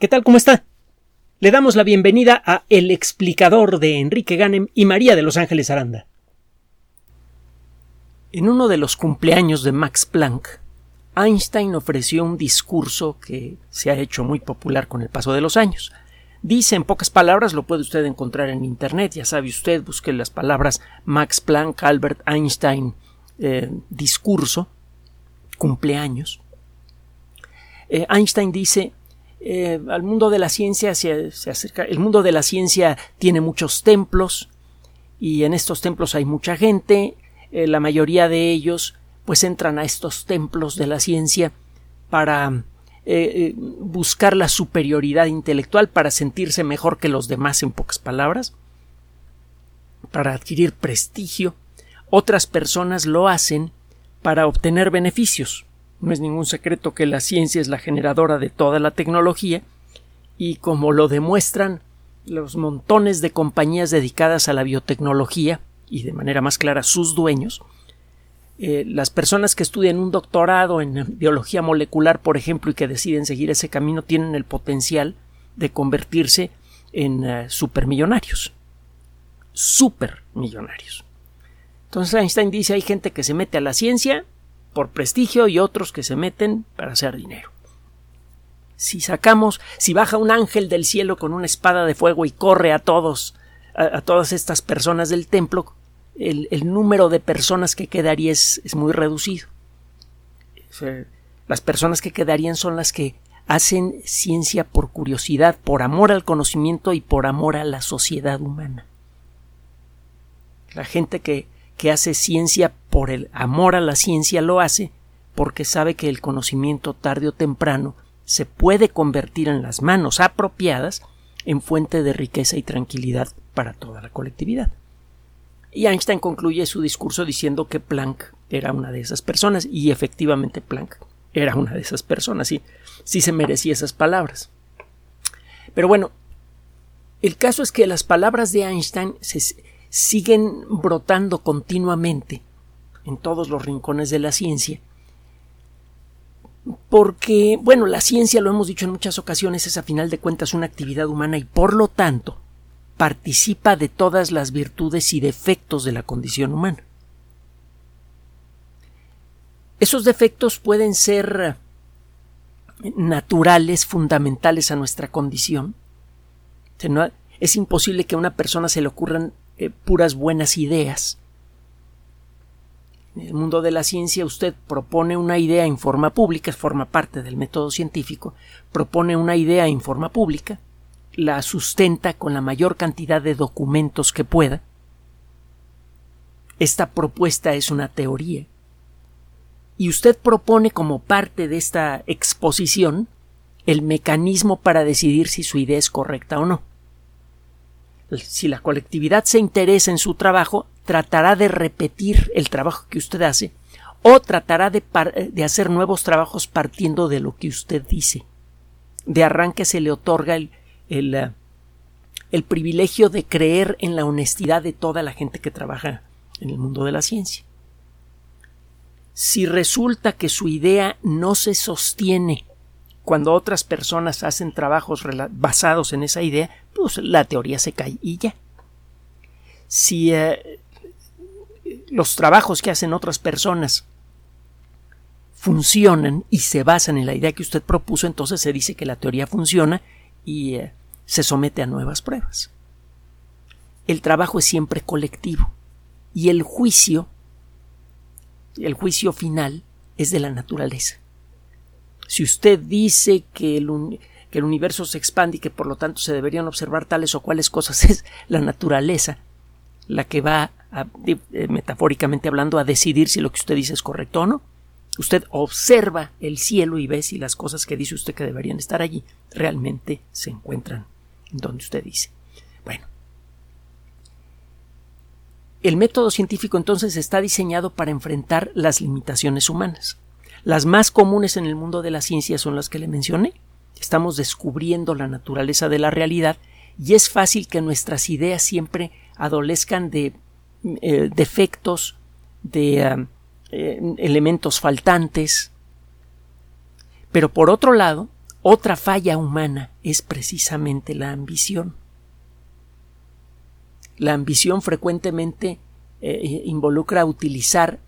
¿Qué tal? ¿Cómo está? Le damos la bienvenida a El explicador de Enrique Ganem y María de Los Ángeles Aranda. En uno de los cumpleaños de Max Planck, Einstein ofreció un discurso que se ha hecho muy popular con el paso de los años. Dice en pocas palabras, lo puede usted encontrar en Internet, ya sabe usted, busque las palabras Max Planck, Albert Einstein, eh, discurso, cumpleaños. Eh, Einstein dice, eh, al mundo de la ciencia se, acerca, el mundo de la ciencia tiene muchos templos y en estos templos hay mucha gente, la mayoría de ellos pues entran a estos templos de la ciencia para eh, eh, buscar la superioridad intelectual para sentirse mejor que los demás en pocas palabras, para adquirir prestigio. Otras personas lo hacen para obtener beneficios. No es ningún secreto que la ciencia es la generadora de toda la tecnología y como lo demuestran los montones de compañías dedicadas a la biotecnología y de manera más clara sus dueños, eh, las personas que estudian un doctorado en biología molecular, por ejemplo, y que deciden seguir ese camino, tienen el potencial de convertirse en uh, supermillonarios. Supermillonarios. Entonces Einstein dice hay gente que se mete a la ciencia por prestigio y otros que se meten para hacer dinero. Si sacamos, si baja un ángel del cielo con una espada de fuego y corre a todos, a todas estas personas del templo, el, número de personas que quedaría es, muy reducido. las personas que quedarían son las que hacen ciencia por curiosidad, por amor al conocimiento y por amor a la sociedad humana. La gente que, que hace ciencia por el amor a la ciencia lo hace porque sabe que el conocimiento tarde o temprano se puede convertir en las manos apropiadas en fuente de riqueza y tranquilidad para toda la colectividad. Y Einstein concluye su discurso diciendo que Planck era una de esas personas, y efectivamente Planck era una de esas personas, sí, sí se merecía esas palabras. Pero bueno, el caso es que las palabras de Einstein se siguen brotando continuamente en todos los rincones de la ciencia, porque, bueno, la ciencia, lo hemos dicho en muchas ocasiones, es a final de cuentas una actividad humana y por lo tanto participa de todas las virtudes y defectos de la condición humana. Esos defectos pueden ser naturales, fundamentales a nuestra condición. Es imposible que a una persona se le ocurran eh, puras buenas ideas. En el mundo de la ciencia usted propone una idea en forma pública, forma parte del método científico, propone una idea en forma pública, la sustenta con la mayor cantidad de documentos que pueda. Esta propuesta es una teoría. Y usted propone como parte de esta exposición el mecanismo para decidir si su idea es correcta o no. Si la colectividad se interesa en su trabajo, tratará de repetir el trabajo que usted hace o tratará de, de hacer nuevos trabajos partiendo de lo que usted dice. De arranque se le otorga el, el privilegio de creer en la honestidad de toda la gente que trabaja en el mundo de la ciencia. Si resulta que su idea no se sostiene cuando otras personas hacen trabajos basados en esa idea, pues la teoría se cae y ya. Si eh, los trabajos que hacen otras personas funcionan y se basan en la idea que usted propuso, entonces se dice que la teoría funciona y eh, se somete a nuevas pruebas. El trabajo es siempre colectivo y el juicio, el juicio final es de la naturaleza. Si usted dice que el, que el universo se expande y que por lo tanto se deberían observar tales o cuales cosas, es la naturaleza la que va, eh, metafóricamente hablando, a decidir si lo que usted dice es correcto o no. Usted observa el cielo y ve si las cosas que dice usted que deberían estar allí realmente se encuentran donde usted dice. Bueno. El método científico entonces está diseñado para enfrentar las limitaciones humanas. Las más comunes en el mundo de la ciencia son las que le mencioné. Estamos descubriendo la naturaleza de la realidad y es fácil que nuestras ideas siempre adolezcan de eh, defectos, de eh, eh, elementos faltantes. Pero por otro lado, Otra falla humana es precisamente la ambición. La ambición frecuentemente eh, involucra utilizar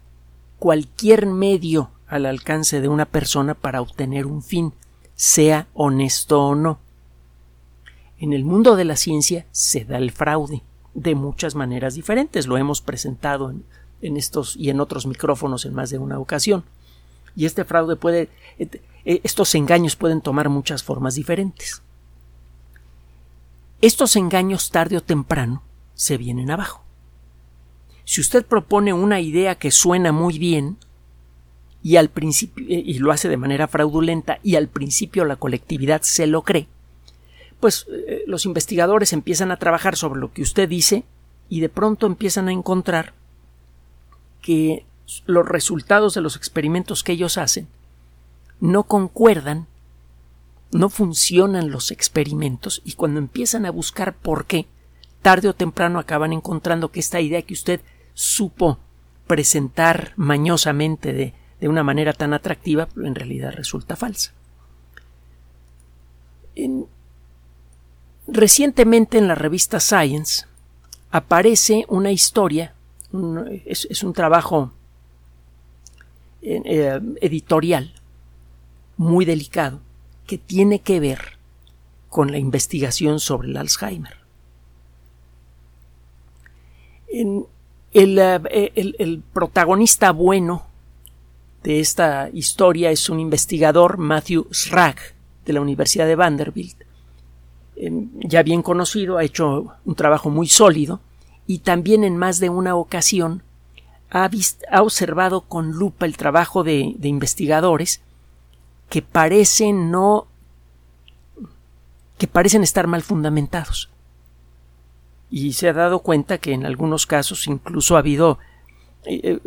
cualquier medio al alcance de una persona para obtener un fin, sea honesto o no. En el mundo de la ciencia se da el fraude de muchas maneras diferentes. Lo hemos presentado en, estos y en otros micrófonos en más de una ocasión. Y este fraude puede eh, estos engaños pueden tomar muchas formas diferentes. Estos engaños tarde o temprano se vienen abajo. Si usted propone una idea que suena muy bien y al principio eh, y lo hace de manera fraudulenta y al principio la colectividad se lo cree, pues eh, los investigadores empiezan a trabajar sobre lo que usted dice y de pronto empiezan a encontrar que los resultados de los experimentos que ellos hacen no concuerdan, no funcionan los experimentos y cuando empiezan a buscar por qué, tarde o temprano acaban encontrando que esta idea que usted supo presentar mañosamente de, de una manera tan atractiva, en realidad resulta falsa. recientemente en la revista Science aparece una historia, es, un trabajo eh, editorial muy delicado que tiene que ver con la investigación sobre el Alzheimer. Eh, el, protagonista bueno de esta historia es un investigador, Matthew Schrag, de la Universidad de Vanderbilt. ya bien conocido, ha hecho un trabajo muy sólido y también en más de una ocasión ha, observado con lupa el trabajo de investigadores que parecen no que parecen estar mal fundamentados. Y se ha dado cuenta que en algunos casos incluso ha habido eh, eh,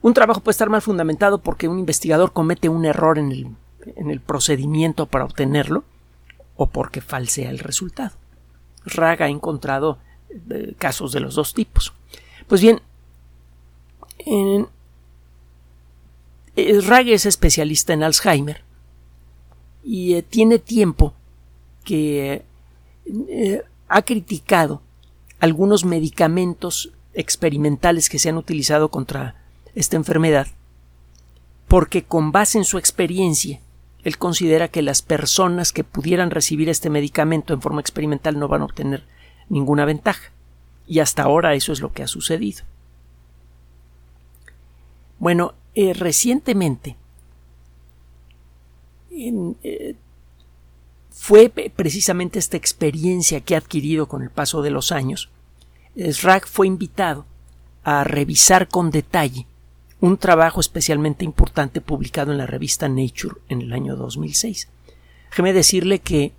un trabajo puede estar mal fundamentado porque un investigador comete un error en el, en el procedimiento para obtenerlo o porque falsea el resultado. Raga ha encontrado eh, casos de los dos tipos. Pues bien, en, Raga es especialista en Alzheimer y tiene tiempo que ha criticado algunos medicamentos experimentales que se han utilizado contra esta enfermedad porque con base en su experiencia él considera que las personas que pudieran recibir este medicamento en forma experimental no van a obtener ninguna ventaja. Y hasta ahora eso es lo que ha sucedido. Bueno, eh, recientemente eh, fue precisamente esta experiencia que ha adquirido con el paso de los años. Srag fue invitado a revisar con detalle un trabajo especialmente importante publicado en la revista Nature en el año 2006. Déjeme decirle que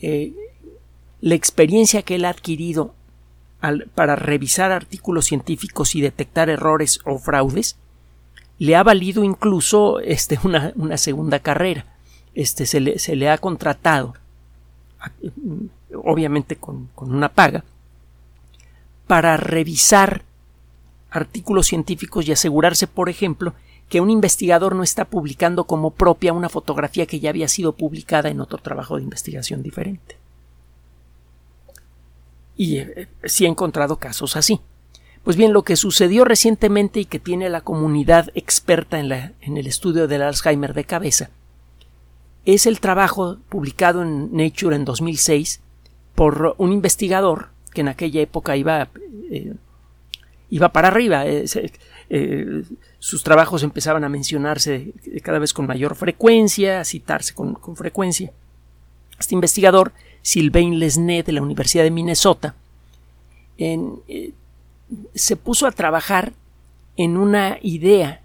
eh, la experiencia que él ha adquirido para revisar artículos científicos y detectar errores o fraudes le ha valido incluso este, una, segunda carrera. Este, se, le, ha contratado, obviamente con una paga, para revisar artículos científicos y asegurarse, por ejemplo, que un investigador no está publicando como propia una fotografía que ya había sido publicada en otro trabajo de investigación diferente. Y eh, sí he encontrado casos así. Pues bien, lo que sucedió recientemente y que tiene la comunidad experta en, en el estudio del Alzheimer de cabeza es el trabajo publicado en Nature en 2006 por un investigador que en aquella época iba, eh, iba para arriba. Eh, eh, sus trabajos empezaban a mencionarse cada vez con mayor frecuencia, a citarse con, con frecuencia. Este investigador, Sylvain Lesné de la Universidad de Minnesota, se puso a trabajar en una idea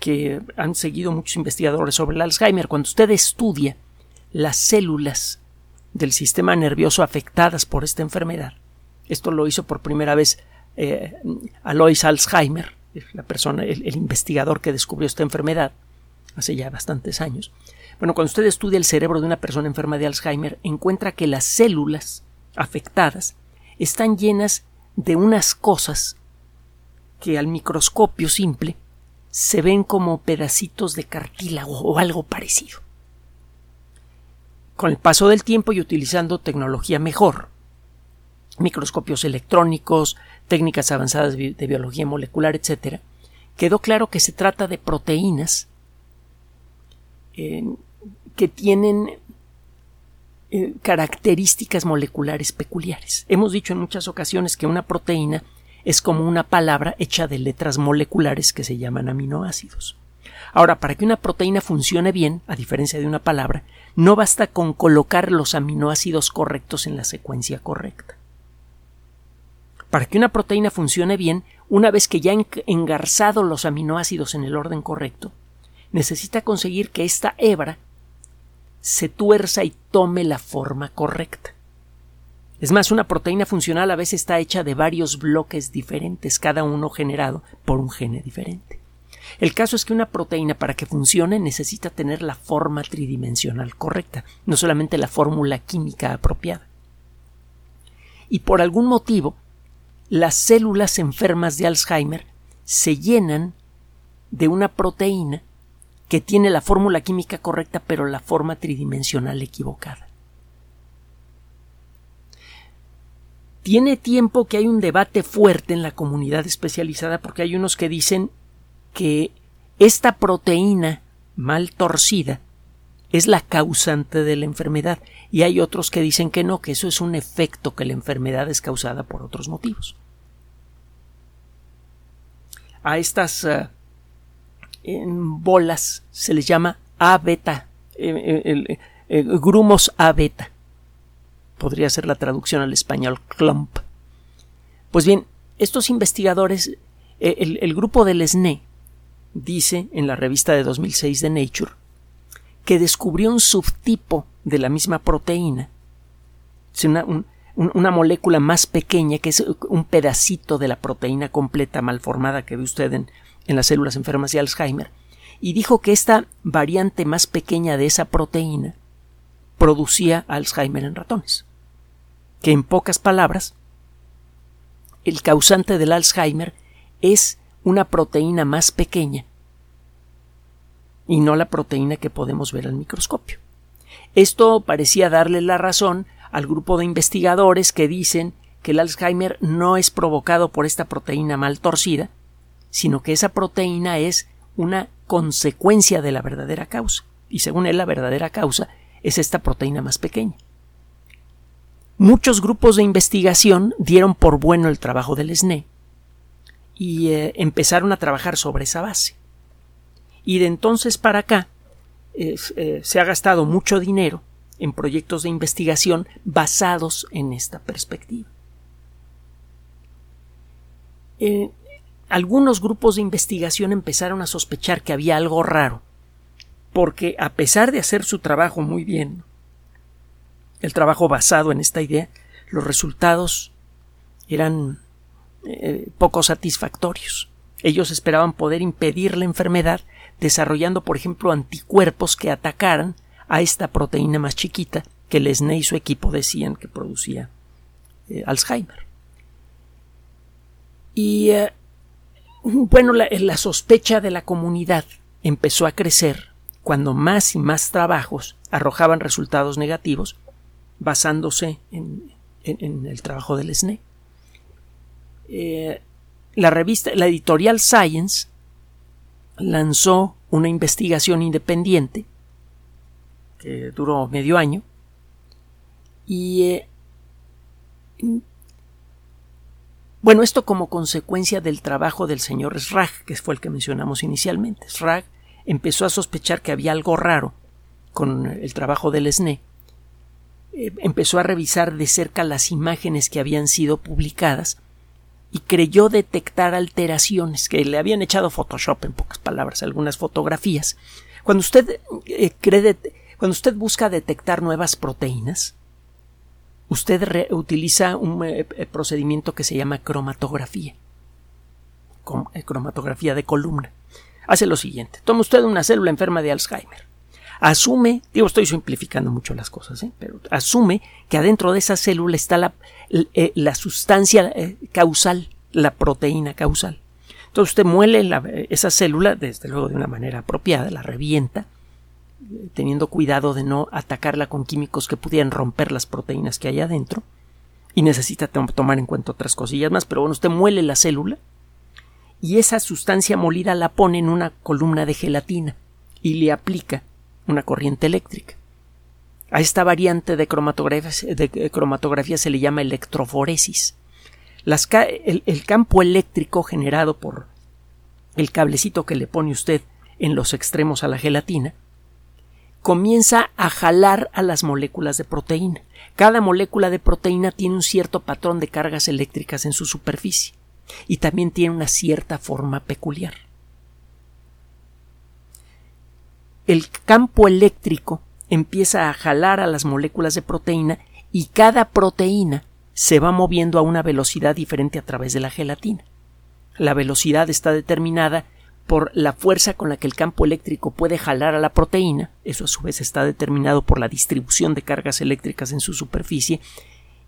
que han seguido muchos investigadores sobre el Alzheimer. Cuando usted estudia las células del sistema nervioso afectadas por esta enfermedad, esto lo hizo por primera vez eh, Alois Alzheimer, la persona, el, el investigador que descubrió esta enfermedad hace ya bastantes años. Bueno, cuando usted estudia el cerebro de una persona enferma de Alzheimer, encuentra que las células afectadas están llenas de unas cosas que al microscopio simple se ven como pedacitos de cartílago o algo parecido. Con el paso del tiempo y utilizando tecnología mejor, microscopios electrónicos, técnicas avanzadas de biología molecular, etc., quedó claro que se trata de proteínas eh, que tienen eh, características moleculares peculiares. Hemos dicho en muchas ocasiones que una proteína es como una palabra hecha de letras moleculares que se llaman aminoácidos. Ahora, para que una proteína funcione bien, a diferencia de una palabra, no basta con colocar los aminoácidos correctos en la secuencia correcta. Para que una proteína funcione bien, una vez que ya han engarzado los aminoácidos en el orden correcto, necesita conseguir que esta hebra se tuerza y tome la forma correcta. Es más, una proteína funcional a veces está hecha de varios bloques diferentes, cada uno generado por un gene diferente. El caso es que una proteína para que funcione necesita tener la forma tridimensional correcta, no solamente la fórmula química apropiada. Y por algún motivo, las células enfermas de Alzheimer se llenan de una proteína que tiene la fórmula química correcta pero la forma tridimensional equivocada. Tiene tiempo que hay un debate fuerte en la comunidad especializada porque hay unos que dicen que esta proteína mal torcida es la causante de la enfermedad y hay otros que dicen que no, que eso es un efecto, que la enfermedad es causada por otros motivos. A estas eh, bolas se les llama A beta, eh, eh, grumos A beta. Podría ser la traducción al español clump. Pues bien, estos investigadores, el, el grupo del SNE, dice en la revista de 2006 de Nature que descubrió un subtipo de la misma proteína, una, una molécula más pequeña que es un pedacito de la proteína completa malformada que ve usted en las células enfermas de Alzheimer, y dijo que esta variante más pequeña de esa proteína producía Alzheimer en ratones. Que en pocas palabras, el causante del Alzheimer es una proteína más pequeña y no la proteína que podemos ver al microscopio. Esto parecía darle la razón al grupo de investigadores que dicen que el Alzheimer no es provocado por esta proteína mal torcida, sino que esa proteína es una consecuencia de la verdadera causa. Y según él, la verdadera causa es esta proteína más pequeña. Muchos grupos de investigación dieron por bueno el trabajo del SNE y eh, empezaron a trabajar sobre esa base. Y de entonces para acá eh, se ha gastado mucho dinero en proyectos de investigación basados en esta perspectiva. Eh, algunos grupos de investigación empezaron a sospechar que había algo raro, porque a pesar de hacer su trabajo muy bien, el trabajo basado en esta idea, los resultados eran eh, poco satisfactorios. Ellos esperaban poder impedir la enfermedad desarrollando, por ejemplo, anticuerpos que atacaran a esta proteína más chiquita que Lesney y su equipo decían que producía eh, Alzheimer. Y eh, bueno, la, sospecha de la comunidad empezó a crecer cuando más y más trabajos arrojaban resultados negativos basándose en, el trabajo del SNE. Eh, la revista, la editorial Science lanzó una investigación independiente que duró medio año y eh, bueno, esto como consecuencia del trabajo del señor Srag, que fue el que mencionamos inicialmente. Srag empezó a sospechar que había algo raro con el trabajo del SNE. Eh, empezó a revisar de cerca las imágenes que habían sido publicadas y creyó detectar alteraciones que le habían echado Photoshop, en pocas palabras, algunas fotografías. Cuando usted eh, cree, cuando usted busca detectar nuevas proteínas, usted utiliza un eh, eh, procedimiento que se llama cromatografía. Cromatografía de columna. Hace lo siguiente. Toma usted una célula enferma de Alzheimer. Asume, digo, estoy simplificando mucho las cosas, pero asume que adentro de esa célula está la, la sustancia causal, la proteína causal. Entonces usted muele esa célula, desde luego de una manera apropiada, la revienta, teniendo cuidado de no atacarla con químicos que pudieran romper las proteínas que hay adentro. Y necesita tomar en cuenta otras cosillas más, pero bueno, usted muele la célula y esa sustancia molida la pone en una columna de gelatina y le aplica una corriente eléctrica. A esta variante de cromatografía, se le llama electroforesis. el, el campo eléctrico generado por el cablecito que le pone usted en los extremos a la gelatina, comienza a jalar a las moléculas de proteína. Cada molécula de proteína tiene un cierto patrón de cargas eléctricas en su superficie y también tiene una cierta forma peculiar. El campo eléctrico empieza a jalar a las moléculas de proteína y cada proteína se va moviendo a una velocidad diferente a través de la gelatina. La velocidad está determinada por la fuerza con la que el campo eléctrico puede jalar a la proteína, eso a su vez está determinado por la distribución de cargas eléctricas en su superficie,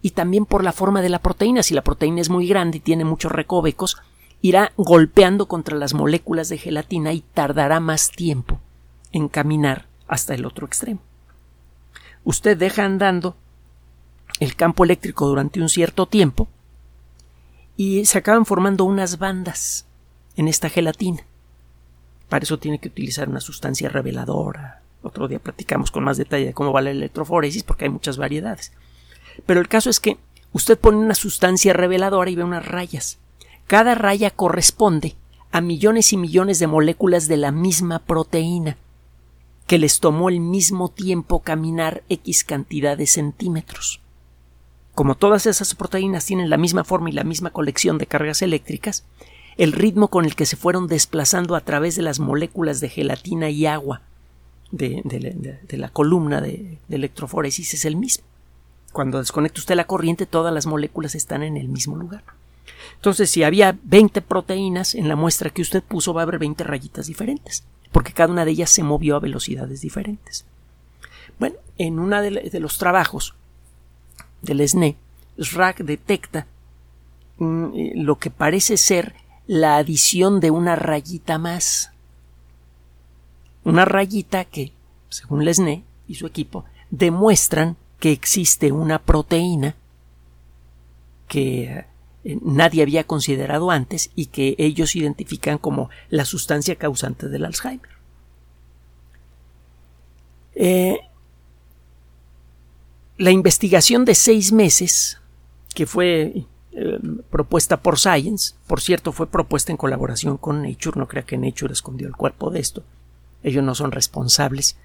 y también por la forma de la proteína. Si la proteína es muy grande y tiene muchos recovecos, irá golpeando contra las moléculas de gelatina y tardará más tiempo en caminar hasta el otro extremo. Usted deja andando el campo eléctrico durante un cierto tiempo y se acaban formando unas bandas en esta gelatina. Para eso tiene que utilizar una sustancia reveladora. Otro día platicamos con más detalle de cómo va la electroforesis porque hay muchas variedades. Pero el caso es que usted pone una sustancia reveladora y ve unas rayas. Cada raya corresponde a millones y millones de moléculas de la misma proteína que les tomó el mismo tiempo caminar X cantidad de centímetros. Como todas esas proteínas tienen la misma forma y la misma colección de cargas eléctricas, el ritmo con el que se fueron desplazando a través de las moléculas de gelatina y agua de, la columna de, electroforesis es el mismo. Cuando desconecta usted la corriente, todas las moléculas están en el mismo lugar. Entonces, si había 20 proteínas en la muestra que usted puso, va a haber 20 rayitas diferentes, porque cada una de ellas se movió a velocidades diferentes. Bueno, en uno de, los trabajos del SNE, SRAC detecta mm, eh, lo que parece ser la adición de una rayita más. Una rayita que, según Lesné y su equipo, demuestran que existe una proteína que nadie había considerado antes y que ellos identifican como la sustancia causante del Alzheimer. Eh, la investigación de seis meses, que fue eh, propuesta por Science, por cierto, fue propuesta en colaboración con Nature, no crea que Nature escondió el cuerpo de esto, ellos no son responsables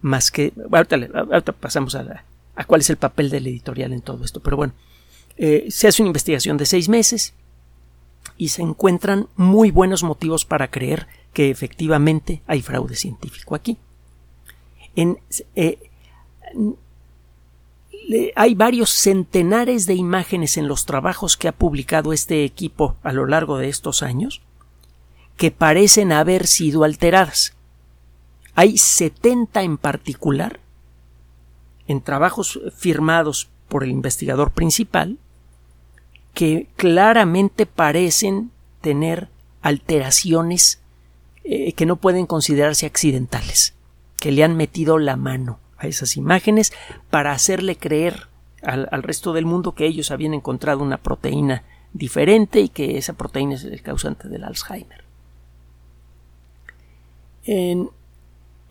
más que... Ahorita, pasamos a, a, cuál es el papel del editorial en todo esto, pero bueno, eh, se hace una investigación de seis meses y se encuentran muy buenos motivos para creer que efectivamente hay fraude científico aquí. Eh, hay varios centenares de imágenes en los trabajos que ha publicado este equipo a lo largo de estos años que parecen haber sido alteradas. Hay 70 en particular en trabajos firmados por el investigador principal que claramente parecen tener alteraciones eh, que no pueden considerarse accidentales, que le han metido la mano esas imágenes para hacerle creer al, resto del mundo que ellos habían encontrado una proteína diferente y que esa proteína es el causante del Alzheimer.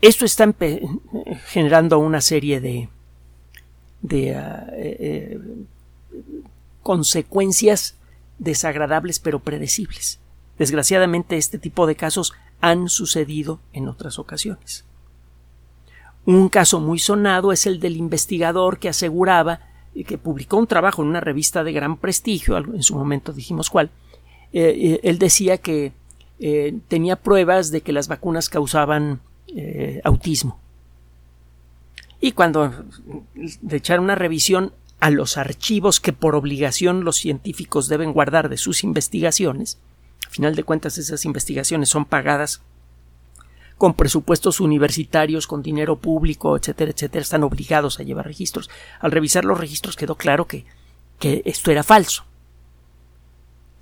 esto está generando una serie de, de ah, eh, eh, consecuencias desagradables pero predecibles. Desgraciadamente este tipo de casos han sucedido en otras ocasiones. Un caso muy sonado es el del investigador que aseguraba que publicó un trabajo en una revista de gran prestigio, en su momento dijimos cuál, eh, eh, él decía que eh, tenía pruebas de que las vacunas causaban autismo. Y cuando le echaron una revisión a los archivos que por obligación los científicos deben guardar de sus investigaciones, a final de cuentas esas investigaciones son pagadas con presupuestos universitarios, con dinero público, etcétera, etcétera, están obligados a llevar registros. Al revisar los registros quedó claro que, que esto era falso.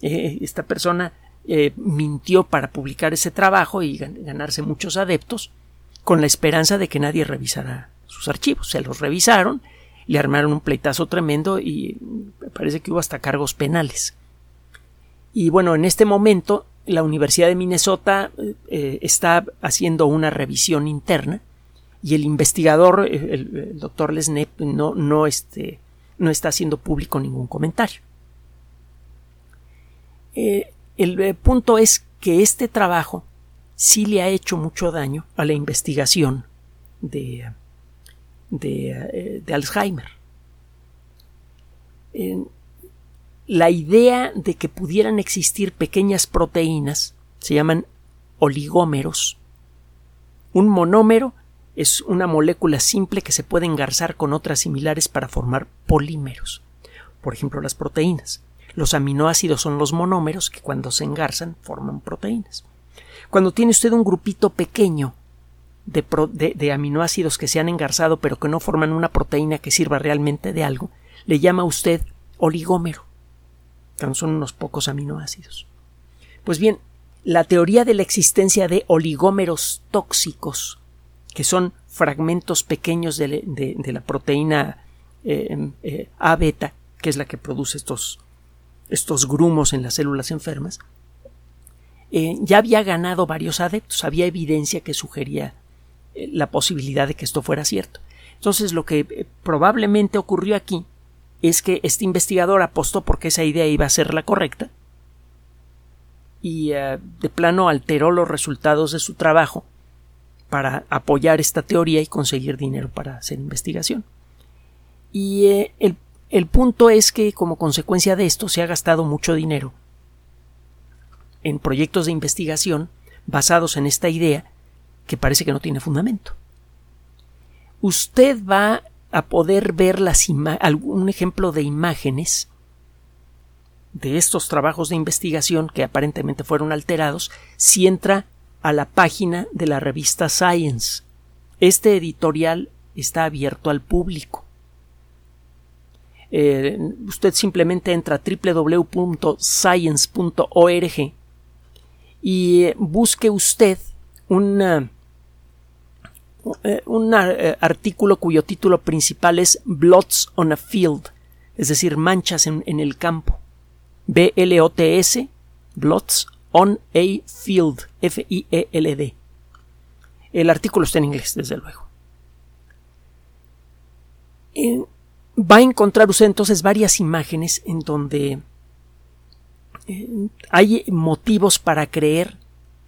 Eh, esta persona eh, mintió para publicar ese trabajo y ganarse muchos adeptos con la esperanza de que nadie revisara sus archivos. Se los revisaron, le armaron un pleitazo tremendo y parece que hubo hasta cargos penales. Y bueno, en este momento la Universidad de Minnesota eh, está haciendo una revisión interna y el investigador, eh, el, doctor Lesnep, no, no, este, no está haciendo público ningún comentario. Eh, el punto es que este trabajo sí le ha hecho mucho daño a la investigación de, de, Alzheimer. la idea de que pudieran existir pequeñas proteínas se llaman oligómeros. Un monómero es una molécula simple que se puede engarzar con otras similares para formar polímeros. Por ejemplo, las proteínas. Los aminoácidos son los monómeros que cuando se engarzan forman proteínas. Cuando tiene usted un grupito pequeño de, aminoácidos que se han engarzado pero que no forman una proteína que sirva realmente de algo, le llama usted oligómero. son unos pocos aminoácidos. Pues bien, la teoría de la existencia de oligómeros tóxicos, que son fragmentos pequeños de, la proteína eh, eh, A beta, que es la que produce estos, estos grumos en las células enfermas, eh, ya había ganado varios adeptos, había evidencia que sugería la posibilidad de que esto fuera cierto. Entonces lo que eh, probablemente ocurrió aquí es que este investigador apostó porque esa idea iba a ser la correcta y de plano alteró los resultados de su trabajo para apoyar esta teoría y conseguir dinero para hacer investigación. Y el, el punto es que como consecuencia de esto se ha gastado mucho dinero en proyectos de investigación basados en esta idea que parece que no tiene fundamento. Usted va a poder ver las algún ejemplo de imágenes de estos trabajos de investigación que aparentemente fueron alterados si entra a la página de la revista Science. Este editorial está abierto al público. Eh, usted simplemente entra a www.science.org y busque usted un eh, eh, artículo cuyo título principal es Blots on a Field, es decir, manchas en, el campo. B-L-O-T-S, Blots on a Field, F-I-E-L-D. El artículo está en inglés, desde luego. va a encontrar usted entonces varias imágenes en donde eh, hay motivos para creer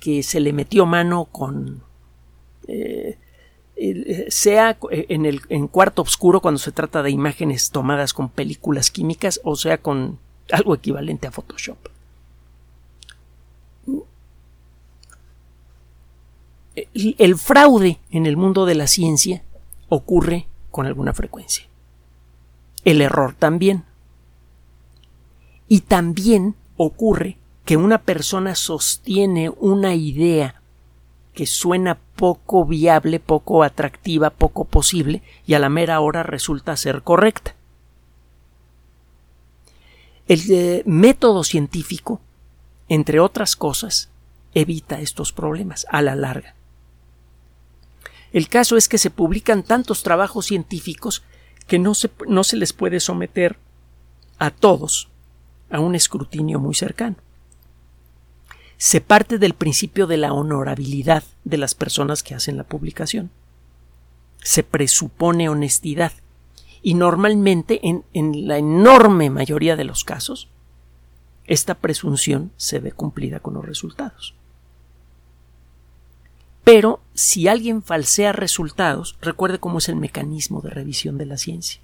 que se le metió mano con eh, sea en el en cuarto oscuro cuando se trata de imágenes tomadas con películas químicas o sea con algo equivalente a Photoshop. el fraude en el mundo de la ciencia ocurre con alguna frecuencia. El error también. Y también ocurre que una persona sostiene una idea que suena poco viable, poco atractiva, poco posible, y a la mera hora resulta ser correcta. El eh, método científico, entre otras cosas, evita estos problemas a la larga. El caso es que se publican tantos trabajos científicos que no se, no se les puede someter a todos a un escrutinio muy cercano. Se parte del principio de la honorabilidad de las personas que hacen la publicación. Se presupone honestidad y normalmente en, la enorme mayoría de los casos esta presunción se ve cumplida con los resultados. Pero si alguien falsea resultados, recuerde cómo es el mecanismo de revisión de la ciencia.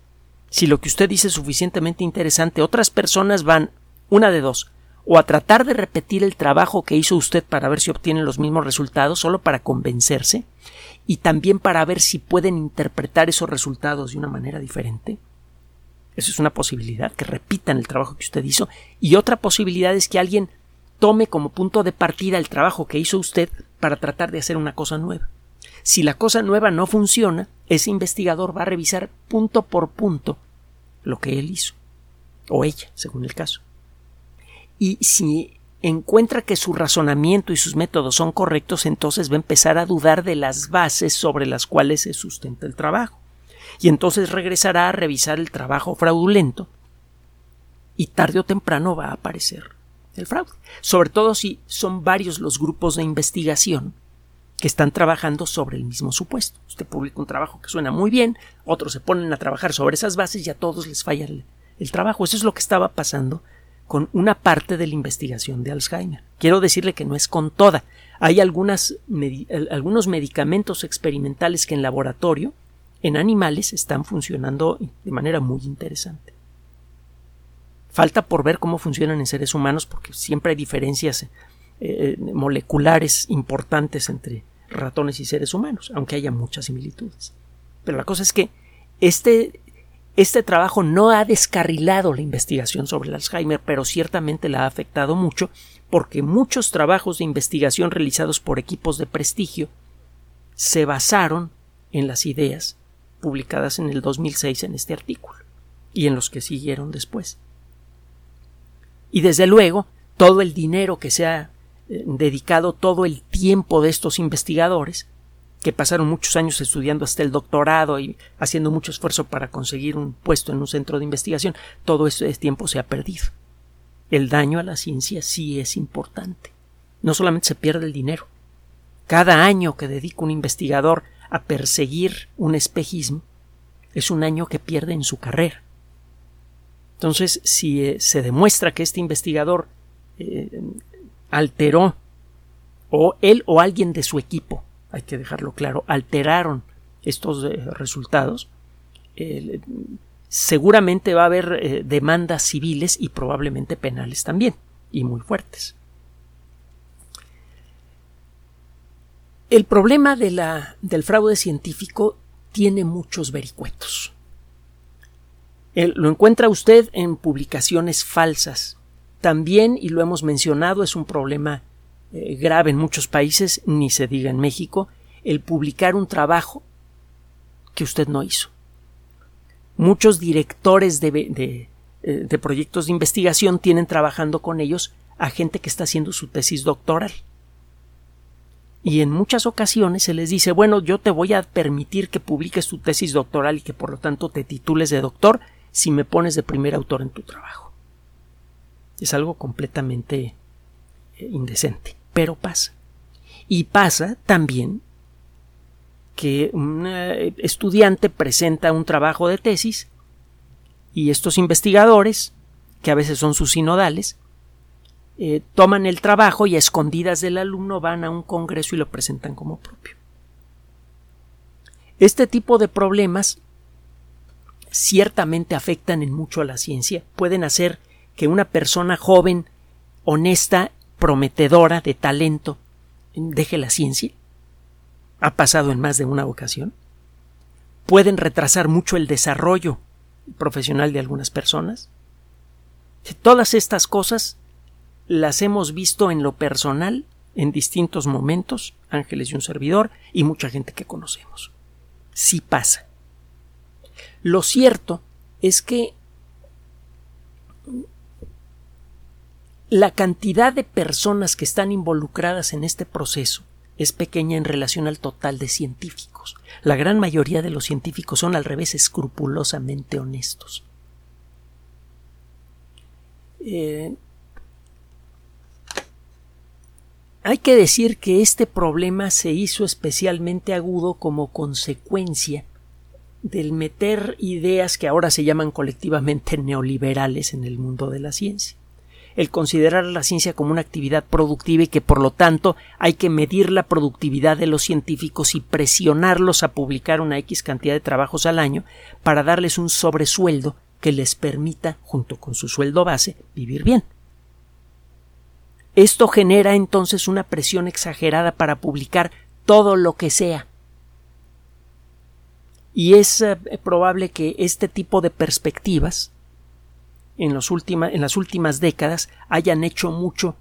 Si lo que usted dice es suficientemente interesante, otras personas van una de dos, o a tratar de repetir el trabajo que hizo usted para ver si obtienen los mismos resultados, solo para convencerse, y también para ver si pueden interpretar esos resultados de una manera diferente. Eso es una posibilidad, que repitan el trabajo que usted hizo, y otra posibilidad es que alguien tome como punto de partida el trabajo que hizo usted para tratar de hacer una cosa nueva. Si la cosa nueva no funciona, ese investigador va a revisar punto por punto lo que él hizo, o ella, según el caso. Y si encuentra que su razonamiento y sus métodos son correctos, entonces va a empezar a dudar de las bases sobre las cuales se sustenta el trabajo. Y entonces regresará a revisar el trabajo fraudulento y tarde o temprano va a aparecer el fraude. Sobre todo si son varios los grupos de investigación que están trabajando sobre el mismo supuesto. Usted publica un trabajo que suena muy bien, otros se ponen a trabajar sobre esas bases y a todos les falla el, el trabajo. Eso es lo que estaba pasando con una parte de la investigación de Alzheimer. Quiero decirle que no es con toda. Hay algunos medicamentos experimentales que en laboratorio, en animales, están funcionando de manera muy interesante. Falta por ver cómo funcionan en seres humanos porque siempre hay diferencias eh, moleculares importantes entre ratones y seres humanos, aunque haya muchas similitudes. Pero la cosa es que este este trabajo no ha descarrilado la investigación sobre el Alzheimer, pero ciertamente la ha afectado mucho porque muchos trabajos de investigación realizados por equipos de prestigio se basaron en las ideas publicadas en el 2006 en este artículo y en los que siguieron después. Y desde luego, todo el dinero que se ha eh, dedicado, todo el tiempo de estos investigadores, que pasaron muchos años estudiando hasta el doctorado y haciendo mucho esfuerzo para conseguir un puesto en un centro de investigación, todo ese tiempo se ha perdido. El daño a la ciencia sí es importante. No solamente se pierde el dinero. Cada año que dedica un investigador a perseguir un espejismo es un año que pierde en su carrera. Entonces, si eh, se demuestra que este investigador eh, alteró o él o alguien de su equipo hay que dejarlo claro, alteraron estos eh, resultados, seguramente va a haber eh, demandas civiles y probablemente penales también, y muy fuertes. El problema de la, del fraude científico tiene muchos vericuetos. lo encuentra usted en publicaciones falsas. También, y lo hemos mencionado, es un problema eh, grave en muchos países, ni se diga en México, el publicar un trabajo que usted no hizo. Muchos directores de, eh, de, proyectos de investigación tienen trabajando con ellos a gente que está haciendo su tesis doctoral. Y en muchas ocasiones se les dice, bueno, yo te voy a permitir que publiques tu tesis doctoral y que por lo tanto te titules de doctor si me pones de primer autor en tu trabajo. Es algo completamente eh, indecente pero pasa. Y pasa también que un eh, estudiante presenta un trabajo de tesis y estos investigadores, que a veces son sus sinodales, eh, toman el trabajo y a escondidas del alumno van a un congreso y lo presentan como propio. Este tipo de problemas ciertamente afectan en mucho a la ciencia, pueden hacer que una persona joven, honesta prometedora de talento deje la ciencia? ¿Ha pasado en más de una ocasión? ¿Pueden retrasar mucho el desarrollo profesional de algunas personas? Todas estas cosas las hemos visto en lo personal en distintos momentos, Ángeles y un servidor, y mucha gente que conocemos. Sí pasa. Lo cierto es que la cantidad de personas que están involucradas en este proceso es pequeña en relación al total de científicos. La gran mayoría de los científicos son al revés escrupulosamente honestos. Eh, hay que decir que este problema se hizo especialmente agudo como consecuencia del meter ideas que ahora se llaman colectivamente neoliberales en el mundo de la ciencia el considerar la ciencia como una actividad productiva y que por lo tanto hay que medir la productividad de los científicos y presionarlos a publicar una X cantidad de trabajos al año para darles un sobresueldo que les permita, junto con su sueldo base, vivir bien. Esto genera entonces una presión exagerada para publicar todo lo que sea. Y es eh, probable que este tipo de perspectivas en, en las últimas décadas hayan hecho mucho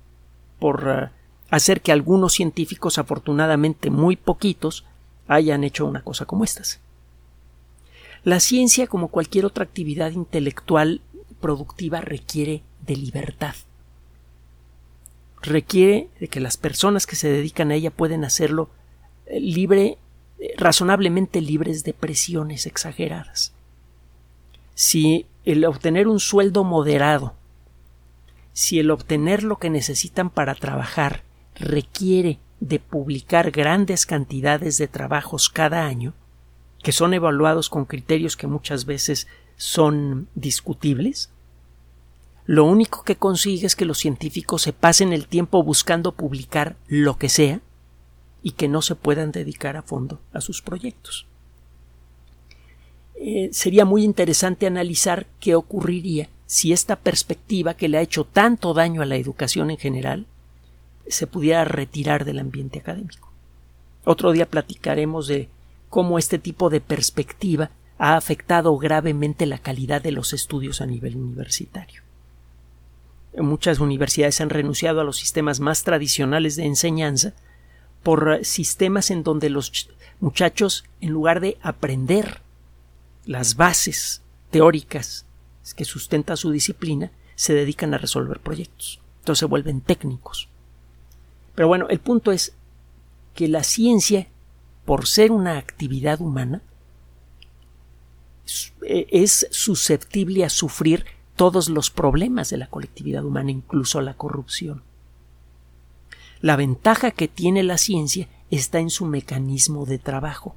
por eh, hacer que algunos científicos, afortunadamente muy poquitos, hayan hecho una cosa como estas. La ciencia, como cualquier otra actividad intelectual productiva, requiere de libertad. requiere de que las personas que se dedican a ella pueden hacerlo eh, libre, eh, razonablemente libres de presiones exageradas. Si el obtener un sueldo moderado, si el obtener lo que necesitan para trabajar requiere de publicar grandes cantidades de trabajos cada año, que son evaluados con criterios que muchas veces son discutibles, lo único que consigue es que los científicos se pasen el tiempo buscando publicar lo que sea y que no se puedan dedicar a fondo a sus proyectos. Eh, sería muy interesante analizar qué ocurriría si esta perspectiva que le ha hecho tanto daño a la educación en general se pudiera retirar del ambiente académico. Otro día platicaremos de cómo este tipo de perspectiva ha afectado gravemente la calidad de los estudios a nivel universitario. Muchas universidades han renunciado a los sistemas más tradicionales de enseñanza por sistemas en donde los muchachos, en lugar de aprender las bases teóricas que sustentan su disciplina, se dedican a resolver proyectos. Entonces se vuelven técnicos. Pero bueno, el punto es que la ciencia, por ser una actividad humana, eh, es susceptible a sufrir todos los problemas de la colectividad humana, incluso la corrupción. La ventaja que tiene la ciencia está en su mecanismo de trabajo.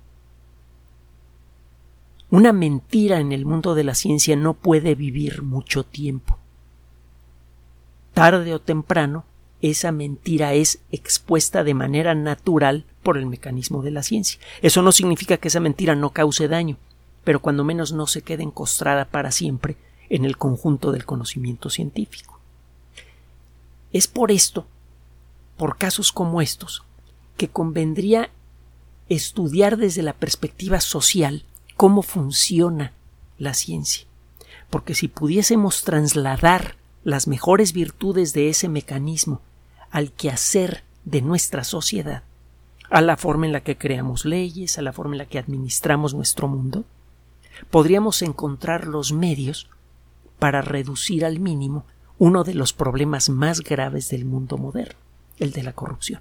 Una mentira en el mundo de la ciencia no puede vivir mucho tiempo. Tarde o temprano, esa mentira es expuesta de manera natural por el mecanismo de la ciencia. Eso no significa que esa mentira no cause daño, pero cuando menos no se quede encostrada para siempre en el conjunto del conocimiento científico. Es por esto, por casos como estos, que convendría estudiar desde la perspectiva social cómo funciona la ciencia. Porque si pudiésemos trasladar las mejores virtudes de ese mecanismo al quehacer de nuestra sociedad, a la forma en la que creamos leyes, a la forma en la que administramos nuestro mundo, podríamos encontrar los medios para reducir al mínimo uno de los problemas más graves del mundo moderno, el de la corrupción.